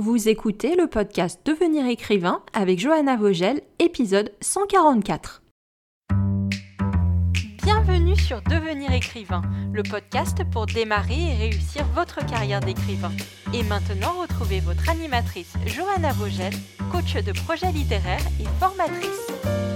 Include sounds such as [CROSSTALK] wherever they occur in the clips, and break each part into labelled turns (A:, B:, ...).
A: Vous écoutez le podcast Devenir écrivain avec Johanna Vogel, épisode 144. Bienvenue sur Devenir écrivain, le podcast pour démarrer et réussir votre carrière d'écrivain. Et maintenant, retrouvez votre animatrice Johanna Vogel, coach de projets littéraires et formatrice.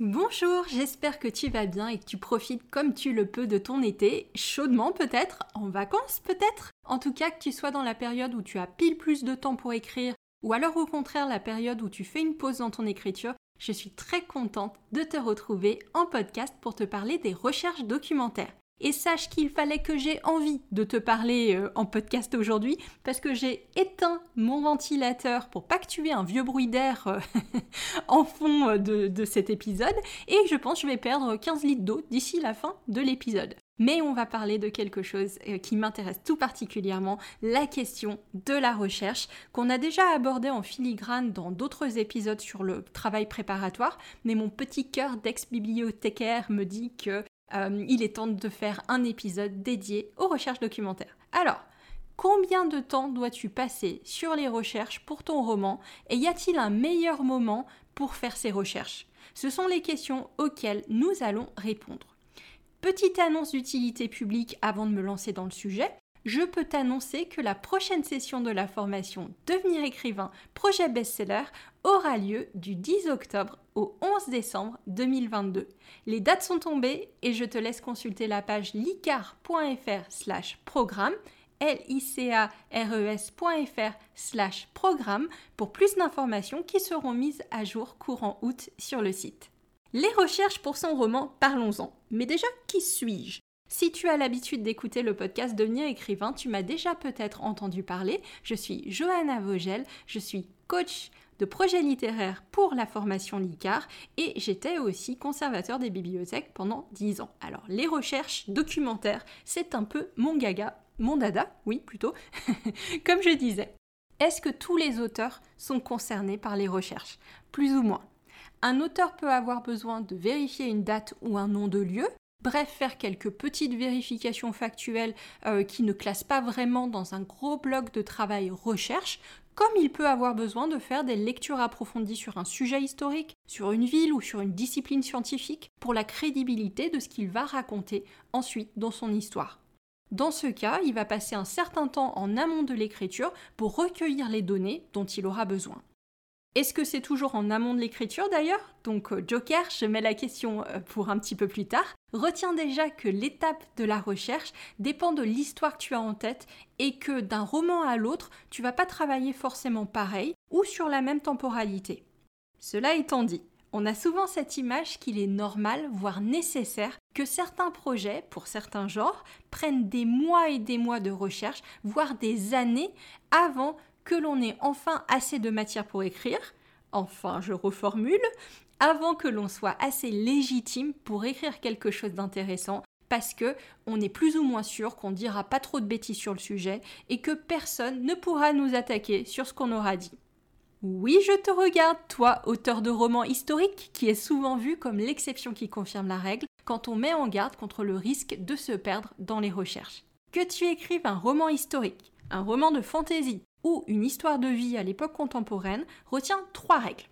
A: Bonjour, j'espère que tu vas bien et que tu profites comme tu le peux de ton été, chaudement peut-être, en vacances peut-être? En tout cas, que tu sois dans la période où tu as pile plus de temps pour écrire, ou alors au contraire la période où tu fais une pause dans ton écriture, je suis très contente de te retrouver en podcast pour te parler des recherches documentaires. Et sache qu'il fallait que j'ai envie de te parler euh, en podcast aujourd'hui parce que j'ai éteint mon ventilateur pour pas que tu aies un vieux bruit d'air euh, [LAUGHS] en fond euh, de, de, cet épisode et je pense que je vais perdre 15 litres d'eau d'ici la fin de l'épisode. Mais on va parler de quelque chose qui m'intéresse tout particulièrement, la question de la recherche, qu'on a déjà abordé en filigrane dans d'autres épisodes sur le travail préparatoire, mais mon petit cœur d'ex-bibliothécaire me dit que euh, il est temps de faire un épisode dédié aux recherches documentaires. Alors, combien de temps dois-tu passer sur les recherches pour ton roman et y a-t-il un meilleur moment pour faire ces recherches? Ce sont les questions auxquelles nous allons répondre. Petite annonce d'utilité publique avant de me lancer dans le sujet je peux t'annoncer que la prochaine session de la formation Devenir écrivain, projet best-seller, aura lieu du 10 octobre au 11 décembre 2022. Les dates sont tombées et je te laisse consulter la page licar.fr slash programme l i c a r e slash programme pour plus d'informations qui seront mises à jour courant août sur le site. Les recherches pour son roman, parlons-en. Mais déjà, qui suis-je? Si tu as l'habitude d'écouter le podcast Devenir écrivain, tu m'as déjà peut-être entendu parler. Je suis Johanna Vogel, je suis coach de projets littéraires pour la formation LICAR et j'étais aussi conservateur des bibliothèques pendant 10 ans. Alors les recherches documentaires, c'est un peu mon gaga, mon dada, oui plutôt, [LAUGHS] comme je disais. Est-ce que tous les auteurs sont concernés par les recherches? Plus ou moins. Un auteur peut avoir besoin de vérifier une date ou un nom de lieu, Bref, faire quelques petites vérifications factuelles euh, qui ne classent pas vraiment dans un gros bloc de travail recherche, comme il peut avoir besoin de faire des lectures approfondies sur un sujet historique, sur une ville ou sur une discipline scientifique, pour la crédibilité de ce qu'il va raconter ensuite dans son histoire. Dans ce cas, il va passer un certain temps en amont de l'écriture pour recueillir les données dont il aura besoin. Est-ce que c'est toujours en amont de l'écriture d'ailleurs? Donc euh, Joker, je mets la question euh, pour un petit peu plus tard. Retiens déjà que l'étape de la recherche dépend de l'histoire que tu as en tête et que d'un roman à l'autre, tu vas pas travailler forcément pareil ou sur la même temporalité. Cela étant dit, on a souvent cette image qu'il est normal, voire nécessaire, que certains projets, pour certains genres, prennent des mois et des mois de recherche, voire des années, avant que l'on ait enfin assez de matière pour écrire, enfin je reformule, avant que l'on soit assez légitime pour écrire quelque chose d'intéressant parce que on est plus ou moins sûr qu'on dira pas trop de bêtises sur le sujet et que personne ne pourra nous attaquer sur ce qu'on aura dit. Oui, je te regarde, toi, auteur de romans historiques, qui est souvent vu comme l'exception qui confirme la règle quand on met en garde contre le risque de se perdre dans les recherches. Que tu écrives un roman historique, un roman de fantaisie, ou une histoire de vie à l'époque contemporaine retient trois règles.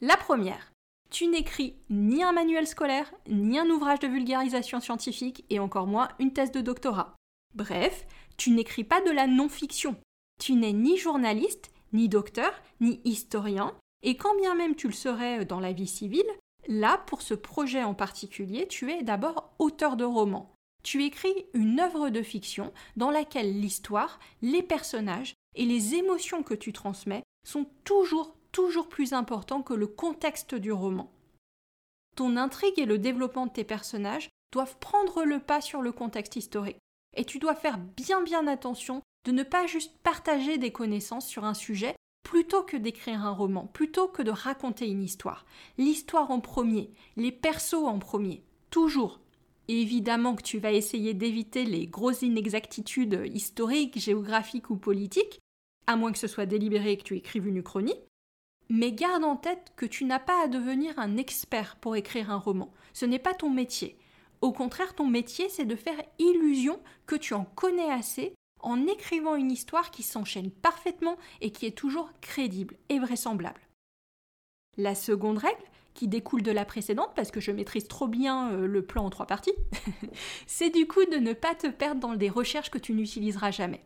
A: La première, tu n'écris ni un manuel scolaire, ni un ouvrage de vulgarisation scientifique, et encore moins une thèse de doctorat. Bref, tu n'écris pas de la non-fiction. Tu n'es ni journaliste, ni docteur, ni historien, et quand bien même tu le serais dans la vie civile, là, pour ce projet en particulier, tu es d'abord auteur de roman. Tu écris une œuvre de fiction dans laquelle l'histoire, les personnages et les émotions que tu transmets sont toujours, toujours plus importants que le contexte du roman. Ton intrigue et le développement de tes personnages doivent prendre le pas sur le contexte historique. Et tu dois faire bien bien attention de ne pas juste partager des connaissances sur un sujet plutôt que d'écrire un roman, plutôt que de raconter une histoire. L'histoire en premier, les persos en premier, toujours. évidemment que tu vas essayer d'éviter les grosses inexactitudes historiques, géographiques ou politiques, à moins que ce soit délibéré et que tu écrives une uchronie. Mais garde en tête que tu n'as pas à devenir un expert pour écrire un roman. Ce n'est pas ton métier. Au contraire, ton métier, c'est de faire illusion que tu en connais assez en écrivant une histoire qui s'enchaîne parfaitement et qui est toujours crédible et vraisemblable. La seconde règle, qui découle de la précédente, parce que je maîtrise trop bien euh, le plan en trois parties, [LAUGHS] c'est du coup de ne pas te perdre dans des recherches que tu n'utiliseras jamais.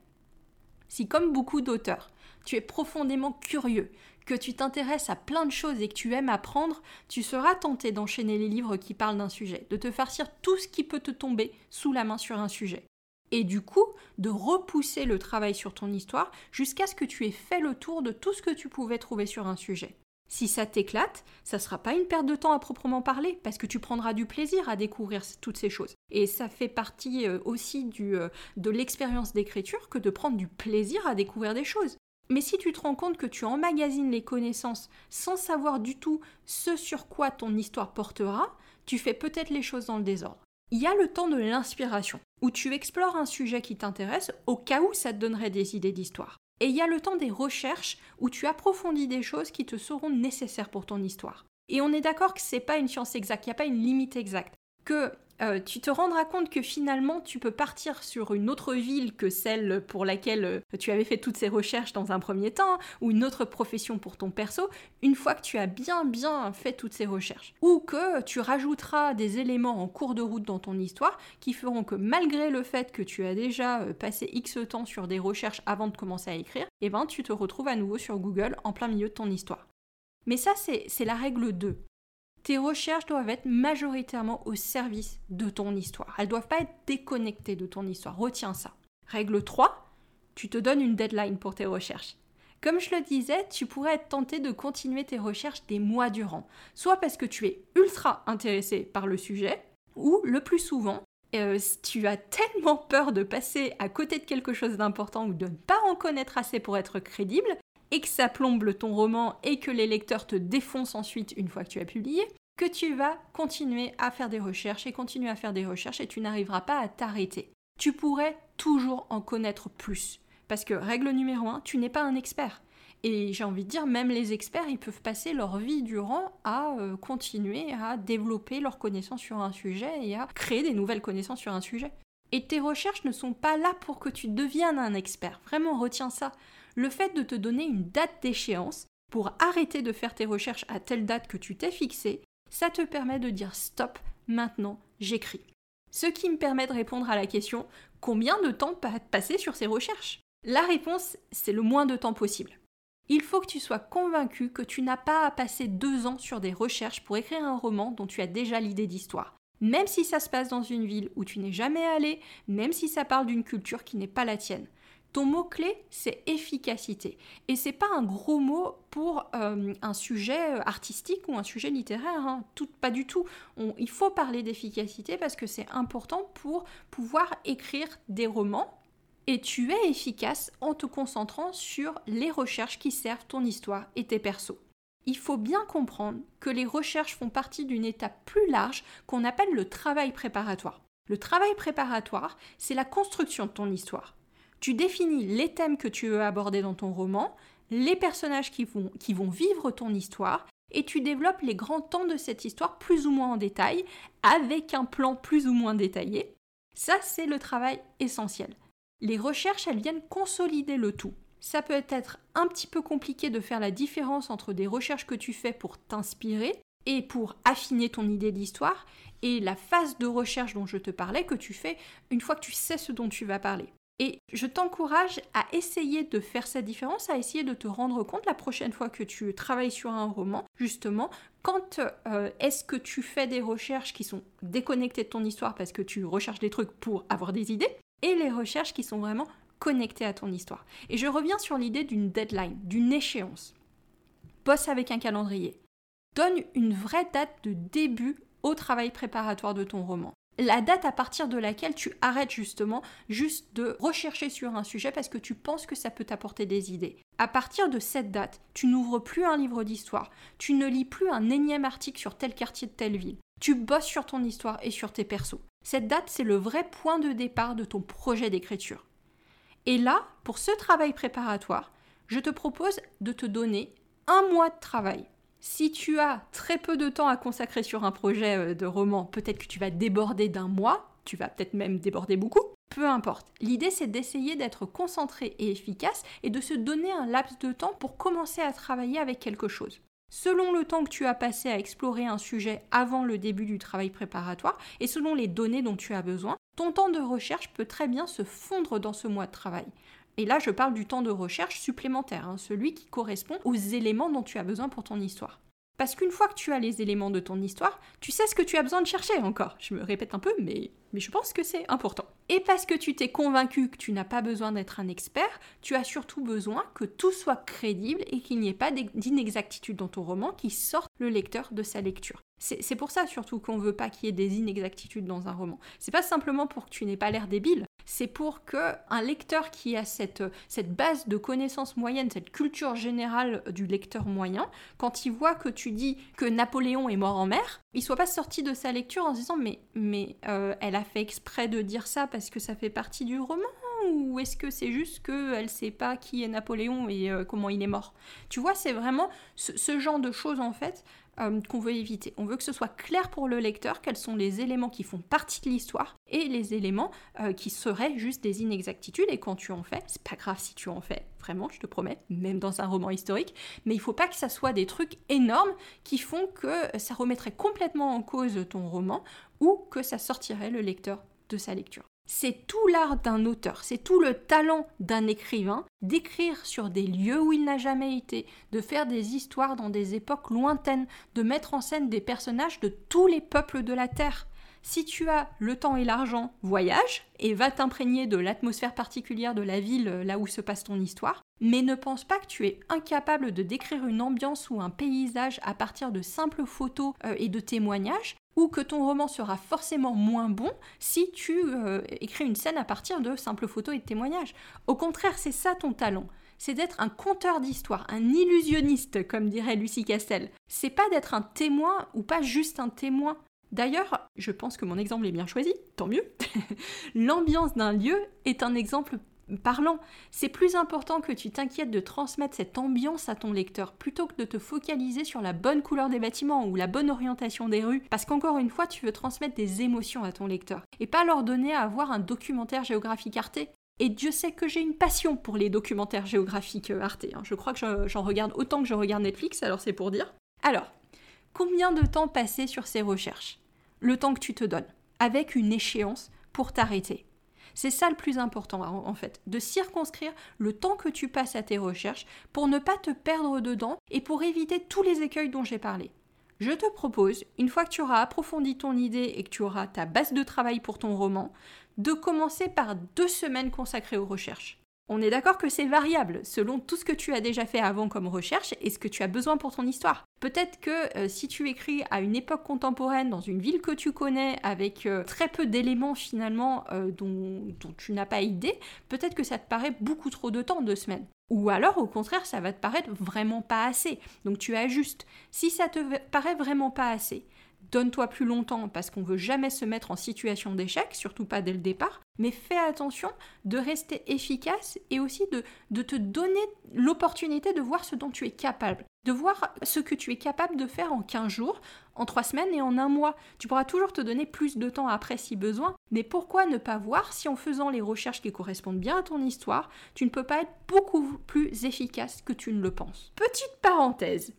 A: Si comme beaucoup d'auteurs, tu es profondément curieux, que tu t'intéresses à plein de choses et que tu aimes apprendre, tu seras tenté d'enchaîner les livres qui parlent d'un sujet, de te farcir tout ce qui peut te tomber sous la main sur un sujet. Et du coup, de repousser le travail sur ton histoire jusqu'à ce que tu aies fait le tour de tout ce que tu pouvais trouver sur un sujet. Si ça t'éclate, ça sera pas une perte de temps à proprement parler, parce que tu prendras du plaisir à découvrir toutes ces choses. Et ça fait partie euh, aussi euh, de l'expérience d'écriture que de prendre du plaisir à découvrir des choses. Mais si tu te rends compte que tu emmagasines les connaissances sans savoir du tout ce sur quoi ton histoire portera, tu fais peut-être les choses dans le désordre. Il y a le temps de l'inspiration, où tu explores un sujet qui t'intéresse au cas où ça te donnerait des idées d'histoire. Et il y a le temps des recherches où tu approfondis des choses qui te seront nécessaires pour ton histoire. Et on est d'accord que c'est pas une science exacte, il n'y a pas une limite exacte. Que euh, tu te rendras compte que finalement tu peux partir sur une autre ville que celle pour laquelle euh, tu avais fait toutes ces recherches dans un premier temps, ou une autre profession pour ton perso, une fois que tu as bien bien fait toutes ces recherches. Ou que tu rajouteras des éléments en cours de route dans ton histoire qui feront que malgré le fait que tu as déjà euh, passé X temps sur des recherches avant de commencer à écrire, eh ben tu te retrouves à nouveau sur Google en plein milieu de ton histoire. Mais ça, c'est la règle 2. Tes recherches doivent être majoritairement au service de ton histoire. Elles ne doivent pas être déconnectées de ton histoire. Retiens ça. Règle 3, tu te donnes une deadline pour tes recherches. Comme je le disais, tu pourrais être tenté de continuer tes recherches des mois durant, soit parce que tu es ultra intéressé par le sujet, ou le plus souvent, euh, tu as tellement peur de passer à côté de quelque chose d'important ou de ne pas en connaître assez pour être crédible, et que ça plombe ton roman et que les lecteurs te défoncent ensuite une fois que tu as publié, que tu vas continuer à faire des recherches et continuer à faire des recherches et tu n'arriveras pas à t'arrêter. Tu pourrais toujours en connaître plus. Parce que règle numéro un, tu n'es pas un expert. Et j'ai envie de dire, même les experts, ils peuvent passer leur vie durant à euh, continuer à développer leurs connaissances sur un sujet et à créer des nouvelles connaissances sur un sujet. Et tes recherches ne sont pas là pour que tu deviennes un expert. Vraiment, retiens ça le fait de te donner une date d'échéance pour arrêter de faire tes recherches à telle date que tu t'es fixée, ça te permet de dire stop, maintenant j'écris. Ce qui me permet de répondre à la question combien de temps passer sur ces recherches? La réponse, c'est le moins de temps possible. Il faut que tu sois convaincu que tu n'as pas à passer deux ans sur des recherches pour écrire un roman dont tu as déjà l'idée d'histoire. Même si ça se passe dans une ville où tu n'es jamais allé, même si ça parle d'une culture qui n'est pas la tienne. Ton mot-clé, c'est efficacité. Et c'est pas un gros mot pour euh, un sujet euh, artistique ou un sujet littéraire, hein. pas du tout. il faut parler d'efficacité parce que c'est important pour pouvoir écrire des romans. Et tu es efficace en te concentrant sur les recherches qui servent ton histoire et tes persos. Il faut bien comprendre que les recherches font partie d'une étape plus large qu'on appelle le travail préparatoire. Le travail préparatoire, c'est la construction de ton histoire. Tu définis les thèmes que tu veux aborder dans ton roman, les personnages qui vont, vivre ton histoire, et tu développes les grands temps de cette histoire plus ou moins en détail, avec un plan plus ou moins détaillé. Ça, c'est le travail essentiel. Les recherches, elles viennent consolider le tout. Ça peut être un petit peu compliqué de faire la différence entre des recherches que tu fais pour t'inspirer et pour affiner ton idée d'histoire, et la phase de recherche dont je te parlais que tu fais une fois que tu sais ce dont tu vas parler. Et je t'encourage à essayer de faire cette différence, à essayer de te rendre compte la prochaine fois que tu travailles sur un roman, justement, quand euh, est-ce que tu fais des recherches qui sont déconnectées de ton histoire parce que tu recherches des trucs pour avoir des idées, et les recherches qui sont vraiment connectées à ton histoire. Et je reviens sur l'idée d'une deadline, d'une échéance. Bosse avec un calendrier. Donne une vraie date de début au travail préparatoire de ton roman la date à partir de laquelle tu arrêtes justement juste de rechercher sur un sujet parce que tu penses que ça peut t'apporter des idées. À partir de cette date, tu n'ouvres plus un livre d'histoire, tu ne lis plus un énième article sur tel quartier de telle ville, tu bosses sur ton histoire et sur tes persos. Cette date, c'est le vrai point de départ de ton projet d'écriture. Et là, pour ce travail préparatoire, je te propose de te donner un mois de travail. Si tu as très peu de temps à consacrer sur un projet euh, de roman, peut-être que tu vas déborder d'un mois, tu vas peut-être même déborder beaucoup, peu importe. L'idée c'est d'essayer d'être concentré et efficace et de se donner un laps de temps pour commencer à travailler avec quelque chose. Selon le temps que tu as passé à explorer un sujet avant le début du travail préparatoire et selon les données dont tu as besoin, ton temps de recherche peut très bien se fondre dans ce mois de travail. Et là, je parle du temps de recherche supplémentaire, hein, celui qui correspond aux éléments dont tu as besoin pour ton histoire. Parce qu'une fois que tu as les éléments de ton histoire, tu sais ce que tu as besoin de chercher encore. Je me répète un peu, mais, je pense que c'est important. Et parce que tu t'es convaincu que tu n'as pas besoin d'être un expert, tu as surtout besoin que tout soit crédible et qu'il n'y ait pas d'inexactitude dans ton roman qui sorte le lecteur de sa lecture. C'est pour ça surtout qu'on veut pas qu'il y ait des inexactitudes dans un roman. C'est pas simplement pour que tu n'aies pas l'air débile, c'est pour que un lecteur qui a cette, cette base de connaissances moyennes, cette culture générale du lecteur moyen, quand il voit que tu dis que Napoléon est mort en mer, il soit pas sorti de sa lecture en se disant mais, mais euh, elle a fait exprès de dire ça parce que ça fait partie du roman ou est-ce que c'est juste qu'elle sait pas qui est Napoléon et euh, comment il est mort? Tu vois, c'est vraiment ce, genre de choses en fait euh, qu'on veut éviter. On veut que ce soit clair pour le lecteur quels sont les éléments qui font partie de l'histoire et les éléments euh, qui seraient juste des inexactitudes. Et quand tu en fais, c'est pas grave si tu en fais, vraiment, je te promets, même dans un roman historique, mais il faut pas que ça soit des trucs énormes qui font que ça remettrait complètement en cause ton roman ou que ça sortirait le lecteur de sa lecture. C'est tout l'art d'un auteur, c'est tout le talent d'un écrivain d'écrire sur des lieux où il n'a jamais été, de faire des histoires dans des époques lointaines, de mettre en scène des personnages de tous les peuples de la Terre. Si tu as le temps et l'argent, voyage et va t'imprégner de l'atmosphère particulière de la ville là où se passe ton histoire. Mais ne pense pas que tu es incapable de décrire une ambiance ou un paysage à partir de simples photos euh, et de témoignages ou que ton roman sera forcément moins bon si tu euh, écris une scène à partir de simples photos et de témoignages. Au contraire, c'est ça ton talent. C'est d'être un conteur d'histoire, un illusionniste, comme dirait Lucie Castel. C'est pas d'être un témoin ou pas juste un témoin. D'ailleurs, je pense que mon exemple est bien choisi, tant mieux. [LAUGHS] L'ambiance d'un lieu est un exemple parlant. C'est plus important que tu t'inquiètes de transmettre cette ambiance à ton lecteur plutôt que de te focaliser sur la bonne couleur des bâtiments ou la bonne orientation des rues. Parce qu'encore une fois, tu veux transmettre des émotions à ton lecteur et pas leur donner à voir un documentaire géographique Arte. Et Dieu sait que j'ai une passion pour les documentaires géographiques euh, Arte. Hein. Je crois que j'en regarde autant que je regarde Netflix, alors c'est pour dire. Alors, combien de temps passer sur ces recherches? Le temps que tu te donnes, avec une échéance pour t'arrêter? C'est ça le plus important en fait, de circonscrire le temps que tu passes à tes recherches pour ne pas te perdre dedans et pour éviter tous les écueils dont j'ai parlé. Je te propose, une fois que tu auras approfondi ton idée et que tu auras ta base de travail pour ton roman, de commencer par deux semaines consacrées aux recherches. On est d'accord que c'est variable selon tout ce que tu as déjà fait avant comme recherche et ce que tu as besoin pour ton histoire. Peut-être que euh, si tu écris à une époque contemporaine dans une ville que tu connais avec euh, très peu d'éléments finalement euh, dont, dont, tu n'as pas idée, peut-être que ça te paraît beaucoup trop de temps, deux semaines. Ou alors au contraire ça va te paraître vraiment pas assez. Donc tu ajustes. Si ça te paraît vraiment pas assez, donne-toi plus longtemps parce qu'on veut jamais se mettre en situation d'échec, surtout pas dès le départ, mais fais attention de rester efficace et aussi de, de te donner l'opportunité de voir ce dont tu es capable, de voir ce que tu es capable de faire en 15 jours, en 3 semaines et en un mois. Tu pourras toujours te donner plus de temps après si besoin, mais pourquoi ne pas voir si en faisant les recherches qui correspondent bien à ton histoire, tu ne peux pas être beaucoup plus efficace que tu ne le penses? Petite parenthèse,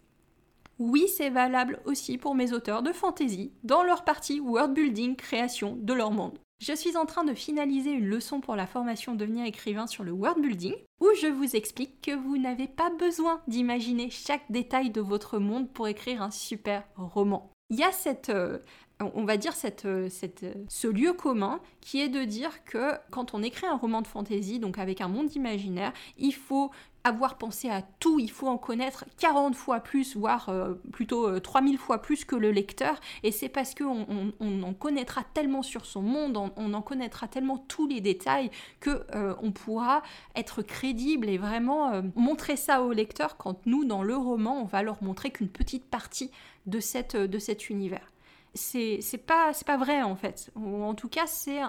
A: oui, c'est valable aussi pour mes auteurs de fantasy dans leur partie world building, création de leur monde. Je suis en train de finaliser une leçon pour la formation devenir écrivain sur le world building, où je vous explique que vous n'avez pas besoin d'imaginer chaque détail de votre monde pour écrire un super roman. Il y a cette, euh, on va dire cette, euh, cette, euh, ce lieu commun qui est de dire que quand on écrit un roman de fantasy, donc avec un monde imaginaire, il faut avoir pensé à tout, il faut en connaître 40 fois plus, voire euh, plutôt 3000 euh, fois plus que le lecteur, et c'est parce qu'on on, en connaîtra tellement sur son monde, on, en connaîtra tellement tous les détails, que euh, on pourra être crédible et vraiment montrer ça au lecteur quand nous, dans le roman, on va leur montrer qu'une petite partie de, cette, de cet univers. C'est pas pas vrai en fait. En tout cas c'est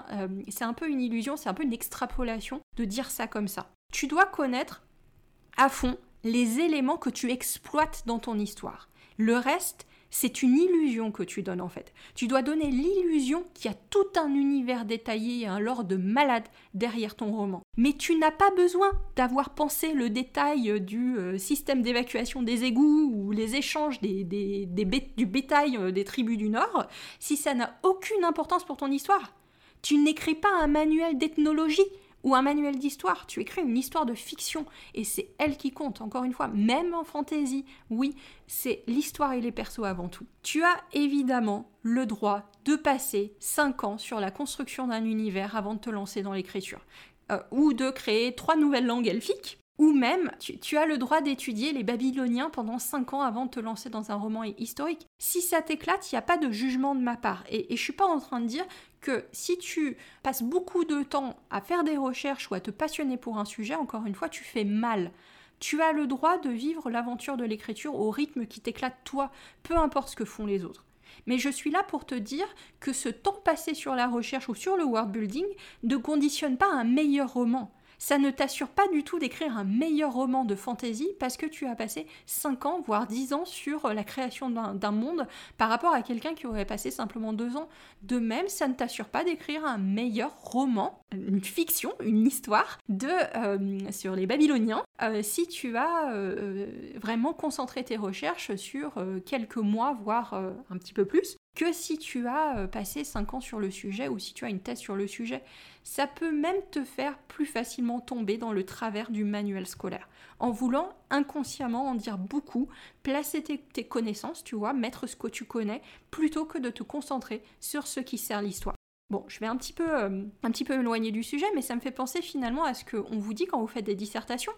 A: c'est un peu une illusion c'est un peu une extrapolation de dire ça comme ça. Tu dois connaître à fond les éléments que tu exploites dans ton histoire. Le reste, c'est une illusion que tu donnes en fait. Tu dois donner l'illusion qu'il y a tout un univers détaillé et un lore de malade derrière ton roman. Mais tu n'as pas besoin d'avoir pensé le détail du euh, système d'évacuation des égouts ou les échanges des, du bétail euh, des tribus du Nord si ça n'a aucune importance pour ton histoire. Tu n'écris pas un manuel d'ethnologie ou un manuel d'histoire, tu écris une histoire de fiction et c'est elle qui compte, encore une fois, même en fantaisie, oui, c'est l'histoire et les persos avant tout. Tu as évidemment le droit de passer 5 ans sur la construction d'un univers avant de te lancer dans l'écriture, euh, ou de créer trois nouvelles langues elfiques, ou même, tu, as le droit d'étudier les Babyloniens pendant 5 ans avant de te lancer dans un roman historique. Si ça t'éclate, il n'y a pas de jugement de ma part. Et, et je suis pas en train de dire que si tu passes beaucoup de temps à faire des recherches ou à te passionner pour un sujet, encore une fois, tu fais mal. Tu as le droit de vivre l'aventure de l'écriture au rythme qui t'éclate toi, peu importe ce que font les autres. Mais je suis là pour te dire que ce temps passé sur la recherche ou sur le world building ne conditionne pas un meilleur roman ça ne t'assure pas du tout d'écrire un meilleur roman de fantasy parce que tu as passé 5 ans, voire 10 ans sur la création d'un monde par rapport à quelqu'un qui aurait passé simplement 2 ans. De même, ça ne t'assure pas d'écrire un meilleur roman, une fiction, une histoire de, euh, sur les Babyloniens euh, si tu as euh, vraiment concentré tes recherches sur quelques mois, voire un petit peu plus, que si tu as passé 5 ans sur le sujet ou si tu as une thèse sur le sujet ça peut même te faire plus facilement tomber dans le travers du manuel scolaire, en voulant inconsciemment en dire beaucoup, placer tes, connaissances, tu vois, mettre ce que tu connais, plutôt que de te concentrer sur ce qui sert l'histoire. Bon, je vais un petit peu, euh, un petit peu éloigner du sujet, mais ça me fait penser finalement à ce qu'on vous dit quand vous faites des dissertations.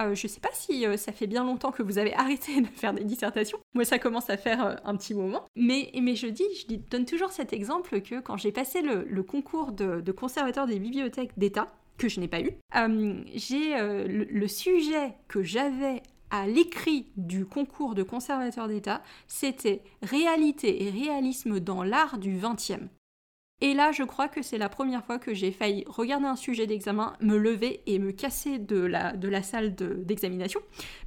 A: Euh, je sais pas si euh, ça fait bien longtemps que vous avez [LAUGHS] arrêté de faire des dissertations. Moi, ça commence à faire un petit moment. Mais, mais je dis, je donne toujours cet exemple que quand j'ai passé le, concours de, conservateur des bibliothèques d'État, que je n'ai pas eu, j'ai le, sujet que j'avais à l'écrit du concours de conservateur d'État, c'était réalité et réalisme dans l'art du 20e. Et là, je crois que c'est la première fois que j'ai failli regarder un sujet d'examen, me lever et me casser de la, salle d'examination,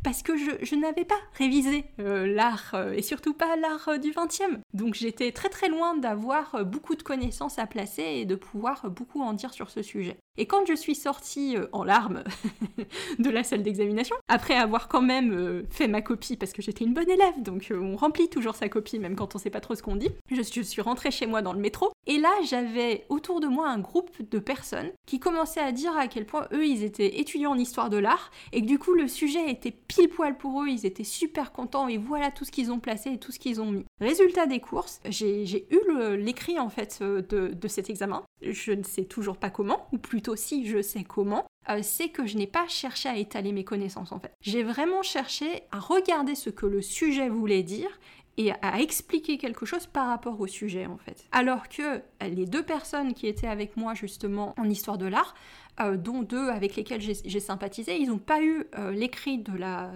A: parce que je, n'avais pas révisé euh, l'art, euh, et surtout pas l'art euh, du 20e. Donc j'étais très très loin d'avoir beaucoup de connaissances à placer et de pouvoir beaucoup en dire sur ce sujet. Et quand je suis sortie en larmes [LAUGHS] de la salle d'examination, après avoir quand même fait ma copie, parce que j'étais une bonne élève, donc on remplit toujours sa copie même quand on sait pas trop ce qu'on dit, je, suis rentrée chez moi dans le métro, et là j'avais autour de moi un groupe de personnes qui commençaient à dire à quel point eux, ils étaient étudiants en histoire de l'art et que du coup, le sujet était pile poil pour eux, ils étaient super contents et voilà tout ce qu'ils ont placé et tout ce qu'ils ont mis. Résultat des courses, j'ai eu l'écrit en fait euh, de, cet examen. Je ne sais toujours pas comment, ou plutôt si je sais comment, euh, c'est que je n'ai pas cherché à étaler mes connaissances en fait. J'ai vraiment cherché à regarder ce que le sujet voulait dire et à expliquer quelque chose par rapport au sujet en fait. Alors que les deux personnes qui étaient avec moi justement en histoire de l'art, euh, dont deux avec lesquels j'ai sympathisé, ils n'ont pas eu euh, l'écrit de la,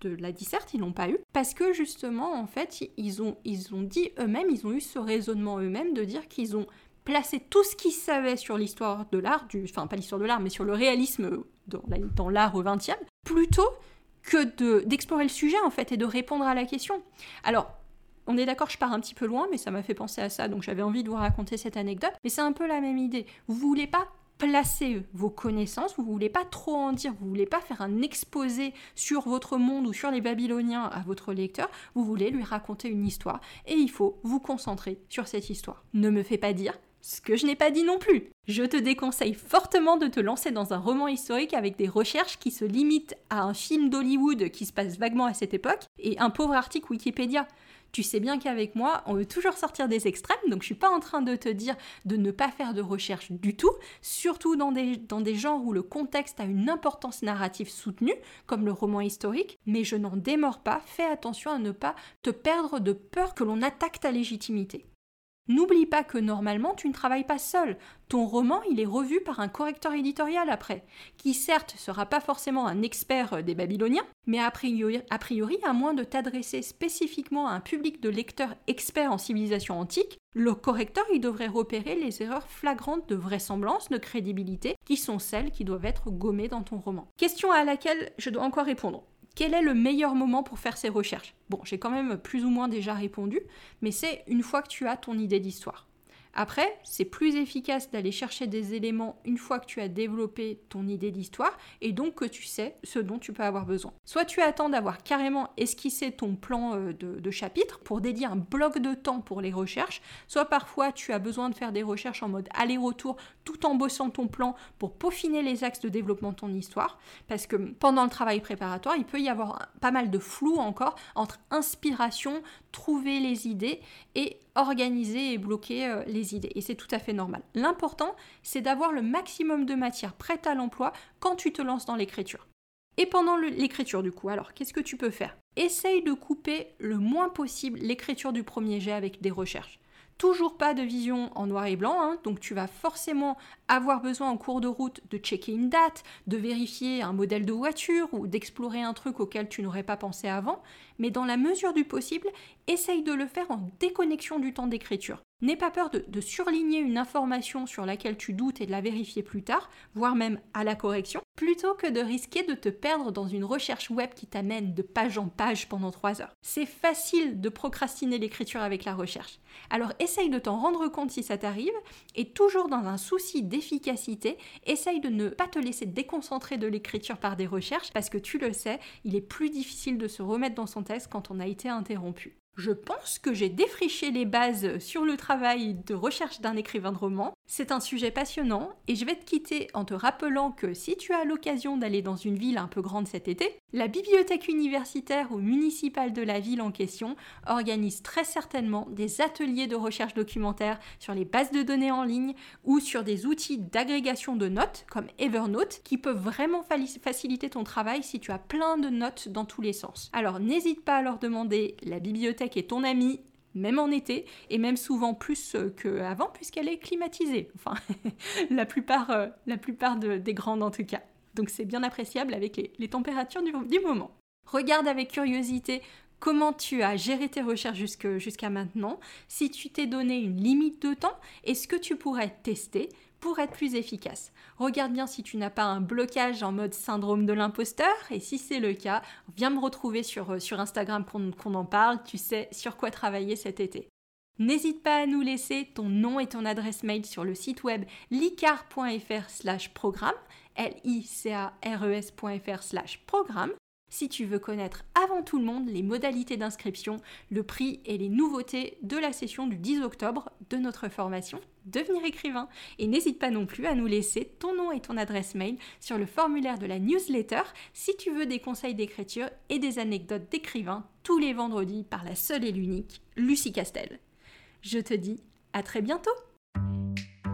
A: de la disserte, ils l'ont pas eu, parce que justement en fait ils ont, ils ont dit eux-mêmes, ils ont eu ce raisonnement eux-mêmes de dire qu'ils ont placé tout ce qu'ils savaient sur l'histoire de l'art, enfin pas l'histoire de l'art, mais sur le réalisme dans l'art au XXe, plutôt que d'explorer le sujet en fait et de répondre à la question. Alors, on est d'accord, je pars un petit peu loin, mais ça m'a fait penser à ça, donc j'avais envie de vous raconter cette anecdote. Mais c'est un peu la même idée. Vous voulez pas placer vos connaissances, vous voulez pas trop en dire, vous voulez pas faire un exposé sur votre monde ou sur les Babyloniens à votre lecteur, vous voulez lui raconter une histoire et il faut vous concentrer sur cette histoire. Ne me fais pas dire ce que je n'ai pas dit non plus. Je te déconseille fortement de te lancer dans un roman historique avec des recherches qui se limitent à un film d'Hollywood qui se passe vaguement à cette époque et un pauvre article Wikipédia. Tu sais bien qu'avec moi, on veut toujours sortir des extrêmes, donc je suis pas en train de te dire de ne pas faire de recherche du tout, surtout dans des, dans des genres où le contexte a une importance narrative soutenue, comme le roman historique, mais je n'en démords pas, fais attention à ne pas te perdre de peur que l'on attaque ta légitimité. N'oublie pas que normalement tu ne travailles pas seul. Ton roman, il est revu par un correcteur éditorial après, qui certes sera pas forcément un expert euh, des Babyloniens, mais a priori, à moins de t'adresser spécifiquement à un public de lecteurs experts en civilisation antique, le correcteur il devrait repérer les erreurs flagrantes de vraisemblance, de crédibilité, qui sont celles qui doivent être gommées dans ton roman. Question à laquelle je dois encore répondre. Quel est le meilleur moment pour faire ces recherches? Bon, j'ai quand même plus ou moins déjà répondu, mais c'est une fois que tu as ton idée d'histoire. Après, c'est plus efficace d'aller chercher des éléments une fois que tu as développé ton idée d'histoire et donc que tu sais ce dont tu peux avoir besoin. Soit tu attends d'avoir carrément esquissé ton plan euh, de, chapitre pour dédier un bloc de temps pour les recherches, soit parfois tu as besoin de faire des recherches en mode aller-retour tout en bossant ton plan pour peaufiner les axes de développement de ton histoire, parce que pendant le travail préparatoire, il peut y avoir pas mal de flou encore entre inspiration, trouver les idées et organiser et bloquer euh, les idées. Et c'est tout à fait normal. L'important, c'est d'avoir le maximum de matière prête à l'emploi quand tu te lances dans l'écriture. Et pendant l'écriture du coup, alors qu'est-ce que tu peux faire? Essaye de couper le moins possible l'écriture du premier jet avec des recherches. Toujours pas de vision en noir et blanc, hein. donc tu vas forcément avoir besoin en cours de route de checker une date, de vérifier un modèle de voiture ou d'explorer un truc auquel tu n'aurais pas pensé avant, mais dans la mesure du possible, essaye de le faire en déconnexion du temps d'écriture. N'aie pas peur de, surligner une information sur laquelle tu doutes et de la vérifier plus tard, voire même à la correction, plutôt que de risquer de te perdre dans une recherche web qui t'amène de page en page pendant 3 heures. C'est facile de procrastiner l'écriture avec la recherche. Alors essaye de t'en rendre compte si ça t'arrive, et toujours dans un souci d'efficacité, essaye de ne pas te laisser déconcentrer de l'écriture par des recherches, parce que tu le sais, il est plus difficile de se remettre dans son quand on a été interrompu. Je pense que j'ai défriché les bases sur le travail de recherche d'un écrivain de roman. C'est un sujet passionnant et je vais te quitter en te rappelant que si tu as l'occasion d'aller dans une ville un peu grande cet été, la bibliothèque universitaire ou municipale de la ville en question organise très certainement des ateliers de recherche documentaire sur les bases de données en ligne ou sur des outils d'agrégation de notes comme Evernote qui peuvent vraiment faciliter ton travail si tu as plein de notes dans tous les sens. Alors n'hésite pas à leur demander la bibliothèque est ton amie, même en été, et même souvent plus euh, qu'avant, puisqu'elle est climatisée. Enfin, [LAUGHS] la plupart, euh, la plupart des grandes en tout cas. Donc c'est bien appréciable avec les, températures du, moment. Regarde avec curiosité comment tu as géré tes recherches jusqu'à maintenant, si tu t'es donné une limite de temps et ce que tu pourrais tester pour être plus efficace? Regarde bien si tu n'as pas un blocage en mode syndrome de l'imposteur et si c'est le cas, viens me retrouver sur, euh, Instagram qu'on en parle, tu sais sur quoi travailler cet été. N'hésite pas à nous laisser ton nom et ton adresse mail sur le site web licar.fr slash programme, l i c a r e slash programme si tu veux connaître avant tout le monde les modalités d'inscription, le prix et les nouveautés de la session du 10 octobre de notre formation Devenir écrivain. Et n'hésite pas non plus à nous laisser ton nom et ton adresse mail sur le formulaire de la newsletter si tu veux des conseils d'écriture et des anecdotes d'écrivain tous les vendredis par la seule et l'unique Lucie Castel. Je te dis à très bientôt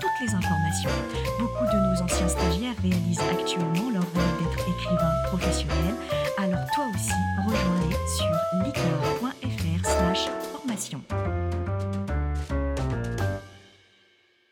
B: toutes les informations. Beaucoup de nos anciens stagiaires réalisent actuellement leur rôle d'être écrivain professionnel. Alors toi aussi, rejoins-les sur licor.fr slash formation.